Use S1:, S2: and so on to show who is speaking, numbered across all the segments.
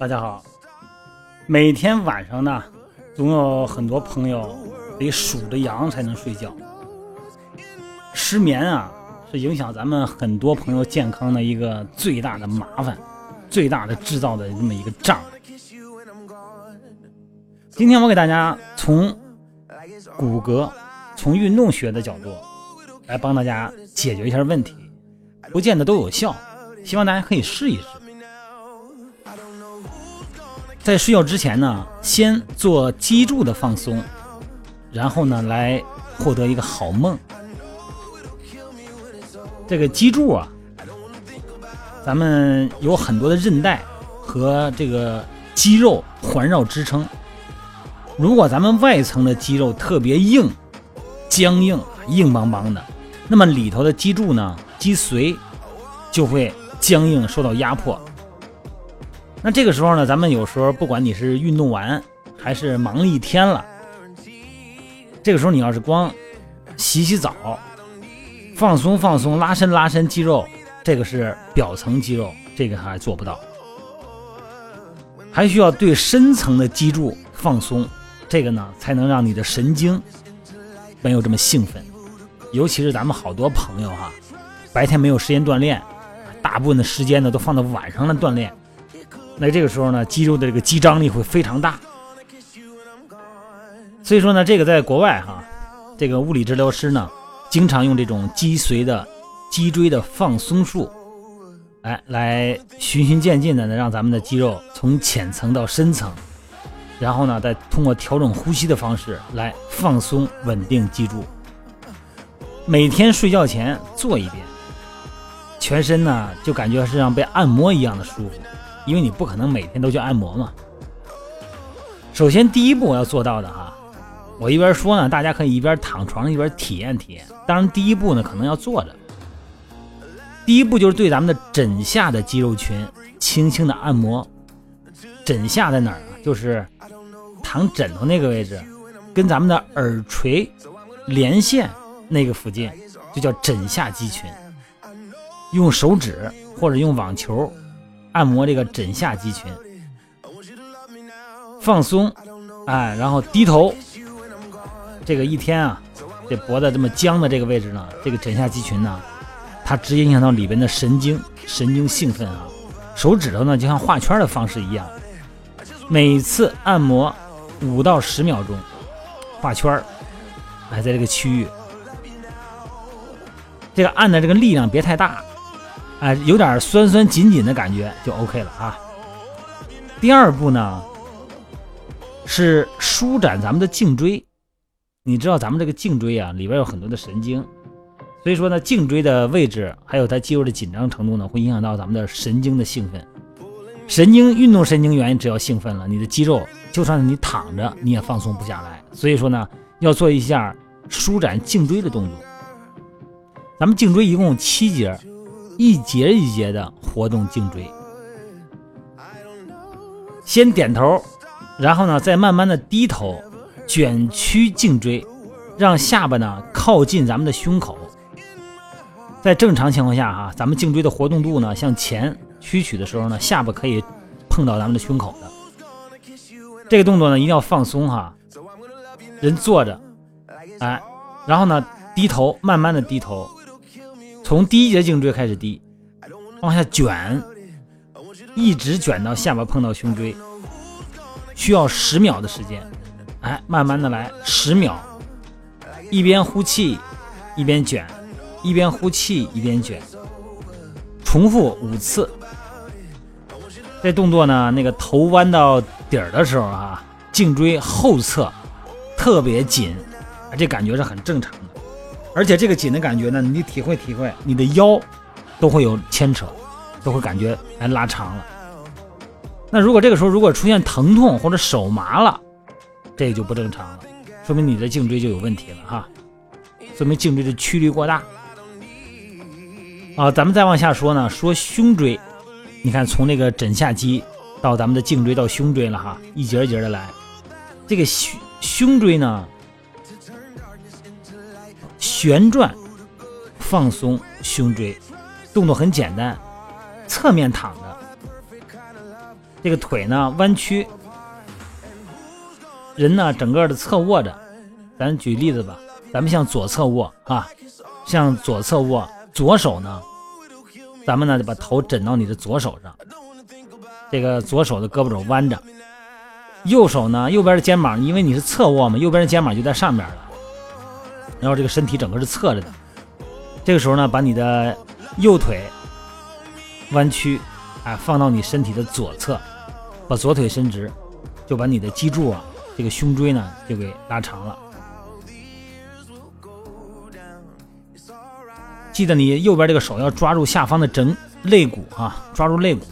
S1: 大家好，每天晚上呢，总有很多朋友得数着羊才能睡觉。失眠啊，是影响咱们很多朋友健康的一个最大的麻烦，最大的制造的这么一个障碍。今天我给大家从骨骼、从运动学的角度来帮大家解决一下问题，不见得都有效，希望大家可以试一试。在睡觉之前呢，先做脊柱的放松，然后呢，来获得一个好梦。这个脊柱啊，咱们有很多的韧带和这个肌肉环绕支撑。如果咱们外层的肌肉特别硬、僵硬、硬邦邦的，那么里头的脊柱呢，脊髓就会僵硬，受到压迫。那这个时候呢，咱们有时候不管你是运动完还是忙了一天了，这个时候你要是光洗洗澡、放松放松、拉伸拉伸肌肉，这个是表层肌肉，这个还做不到，还需要对深层的脊柱放松，这个呢才能让你的神经没有这么兴奋。尤其是咱们好多朋友哈，白天没有时间锻炼，大部分的时间呢都放到晚上来锻炼。那这个时候呢，肌肉的这个肌张力会非常大，所以说呢，这个在国外哈，这个物理治疗师呢，经常用这种脊髓的脊椎的放松术，哎，来循序渐进的呢，让咱们的肌肉从浅层到深层，然后呢，再通过调整呼吸的方式来放松稳定脊柱。每天睡觉前做一遍，全身呢就感觉是像被按摩一样的舒服。因为你不可能每天都去按摩嘛。首先，第一步我要做到的哈，我一边说呢，大家可以一边躺床上一边体验体验。当然，第一步呢可能要坐着。第一步就是对咱们的枕下的肌肉群轻轻的按摩。枕下在哪儿啊？就是躺枕头那个位置，跟咱们的耳垂连线那个附近，就叫枕下肌群。用手指或者用网球。按摩这个枕下肌群，放松，哎，然后低头。这个一天啊，这脖子这么僵的这个位置呢，这个枕下肌群呢，它直接影响到里边的神经，神经兴奋啊。手指头呢，就像画圈的方式一样，每次按摩五到十秒钟，画圈儿，哎，在这个区域，这个按的这个力量别太大。哎，有点酸酸紧紧的感觉就 OK 了啊。第二步呢，是舒展咱们的颈椎。你知道咱们这个颈椎啊，里边有很多的神经，所以说呢，颈椎的位置还有它肌肉的紧张程度呢，会影响到咱们的神经的兴奋。神经运动神经元只要兴奋了，你的肌肉就算你躺着你也放松不下来。所以说呢，要做一下舒展颈椎的动作。咱们颈椎一共七节。一节一节的活动颈椎，先点头，然后呢，再慢慢的低头，卷曲颈椎，让下巴呢靠近咱们的胸口。在正常情况下，哈，咱们颈椎的活动度呢向前屈曲的时候呢，下巴可以碰到咱们的胸口的。这个动作呢一定要放松哈，人坐着，哎，然后呢低头，慢慢的低头。从第一节颈椎开始低，往下卷，一直卷到下巴碰到胸椎，需要十秒的时间。哎，慢慢的来，十秒，一边呼气一边卷，一边呼气一边卷，重复五次。这动作呢，那个头弯到底儿的时候啊，颈椎后侧特别紧，这感觉是很正常。而且这个紧的感觉呢，你体会体会，你的腰都会有牵扯，都会感觉哎拉长了。那如果这个时候如果出现疼痛或者手麻了，这就不正常了，说明你的颈椎就有问题了哈，说明颈椎的曲率过大。啊，咱们再往下说呢，说胸椎，你看从那个枕下肌到咱们的颈椎到胸椎了哈，一节一节的来，这个胸胸椎呢。旋转放松胸椎，动作很简单，侧面躺着，这个腿呢弯曲，人呢整个的侧卧着。咱举例子吧，咱们向左侧卧啊，向左侧卧，左手呢，咱们呢就把头枕到你的左手上，这个左手的胳膊肘弯着，右手呢，右边的肩膀，因为你是侧卧嘛，右边的肩膀就在上面了，然后这个身体整个是侧着的。这个时候呢，把你的右腿弯曲，啊，放到你身体的左侧，把左腿伸直，就把你的脊柱啊，这个胸椎呢就给拉长了。记得你右边这个手要抓住下方的枕肋骨啊，抓住肋骨，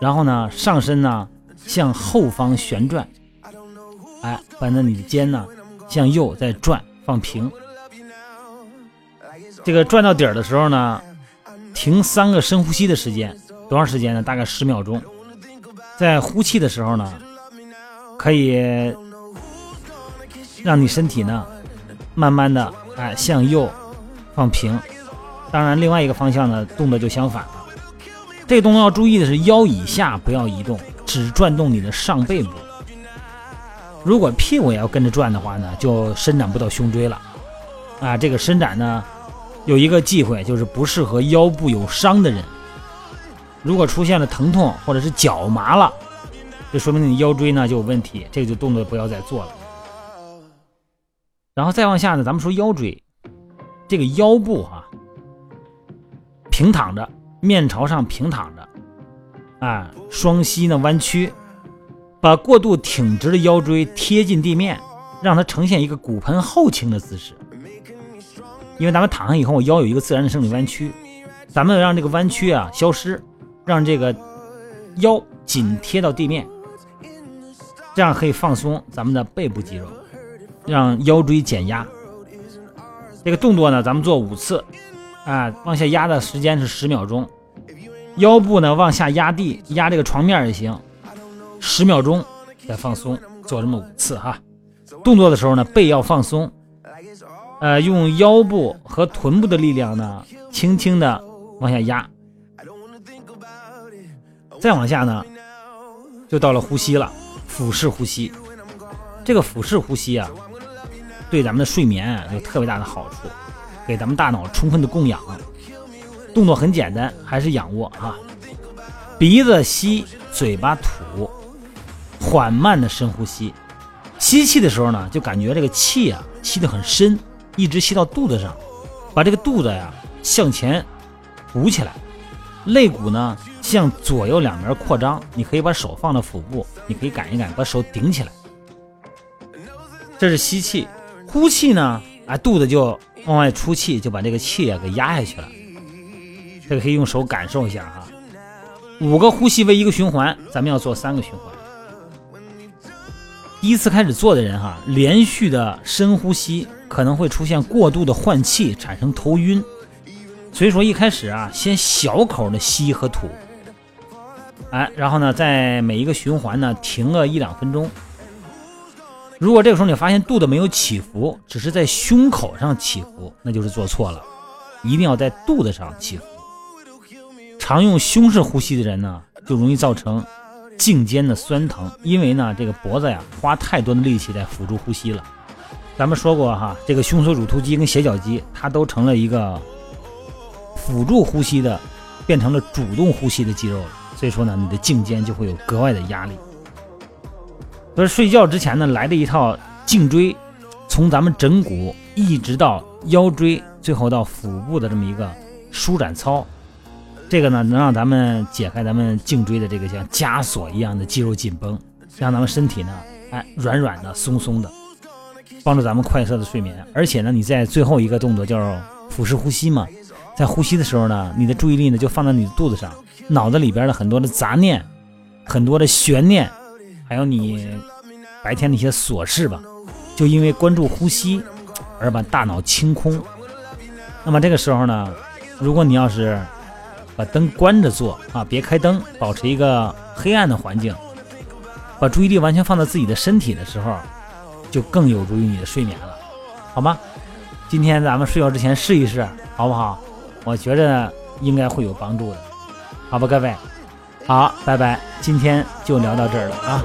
S1: 然后呢，上身呢向后方旋转，哎，把那你的肩呢向右再转，放平。这个转到底儿的时候呢，停三个深呼吸的时间，多长时间呢？大概十秒钟。在呼气的时候呢，可以让你身体呢慢慢的哎向右。放平，当然，另外一个方向呢，动作就相反了。这个动作要注意的是，腰以下不要移动，只转动你的上背部。如果屁股也要跟着转的话呢，就伸展不到胸椎了。啊，这个伸展呢，有一个忌讳，就是不适合腰部有伤的人。如果出现了疼痛或者是脚麻了，就说明你腰椎呢就有问题，这个就动作不要再做了。然后再往下呢，咱们说腰椎。这个腰部啊，平躺着，面朝上平躺着，啊，双膝呢弯曲，把过度挺直的腰椎贴近地面，让它呈现一个骨盆后倾的姿势。因为咱们躺上以后，腰有一个自然的生理弯曲，咱们让这个弯曲啊消失，让这个腰紧贴到地面，这样可以放松咱们的背部肌肉，让腰椎减压。这个动作呢，咱们做五次，啊，往下压的时间是十秒钟，腰部呢往下压地，压这个床面也行，十秒钟再放松，做这么五次哈。动作的时候呢，背要放松，呃，用腰部和臀部的力量呢，轻轻的往下压。再往下呢，就到了呼吸了，腹式呼吸。这个腹式呼吸啊。对咱们的睡眠有特别大的好处，给咱们大脑充分的供氧。动作很简单，还是仰卧啊，鼻子吸，嘴巴吐，缓慢的深呼吸。吸气的时候呢，就感觉这个气啊吸得很深，一直吸到肚子上，把这个肚子呀向前鼓起来，肋骨呢向左右两边扩张。你可以把手放到腹部，你可以感一感，把手顶起来。这是吸气。呼气呢，啊，肚子就往外出气，就把这个气啊给压下去了。这个可以用手感受一下哈。五个呼吸为一个循环，咱们要做三个循环。第一次开始做的人哈，连续的深呼吸可能会出现过度的换气，产生头晕。所以说一开始啊，先小口的吸和吐，哎，然后呢，在每一个循环呢停个一两分钟。如果这个时候你发现肚子没有起伏，只是在胸口上起伏，那就是做错了，一定要在肚子上起伏。常用胸式呼吸的人呢，就容易造成颈肩的酸疼，因为呢这个脖子呀花太多的力气在辅助呼吸了。咱们说过哈，这个胸锁乳突肌跟斜角肌，它都成了一个辅助呼吸的，变成了主动呼吸的肌肉了。所以说呢，你的颈肩就会有格外的压力。所以睡觉之前呢，来的一套颈椎，从咱们枕骨一直到腰椎，最后到腹部的这么一个舒展操，这个呢能让咱们解开咱们颈椎的这个像枷锁一样的肌肉紧绷，让咱们身体呢，哎软软的、松松的，帮助咱们快速的睡眠。而且呢，你在最后一个动作叫腹式呼吸嘛，在呼吸的时候呢，你的注意力呢就放在你的肚子上，脑子里边的很多的杂念、很多的悬念。还有你白天那些琐事吧，就因为关注呼吸而把大脑清空。那么这个时候呢，如果你要是把灯关着做啊，别开灯，保持一个黑暗的环境，把注意力完全放在自己的身体的时候，就更有助于你的睡眠了，好吗？今天咱们睡觉之前试一试，好不好？我觉着应该会有帮助的，好吧，各位，好，拜拜，今天就聊到这儿了啊。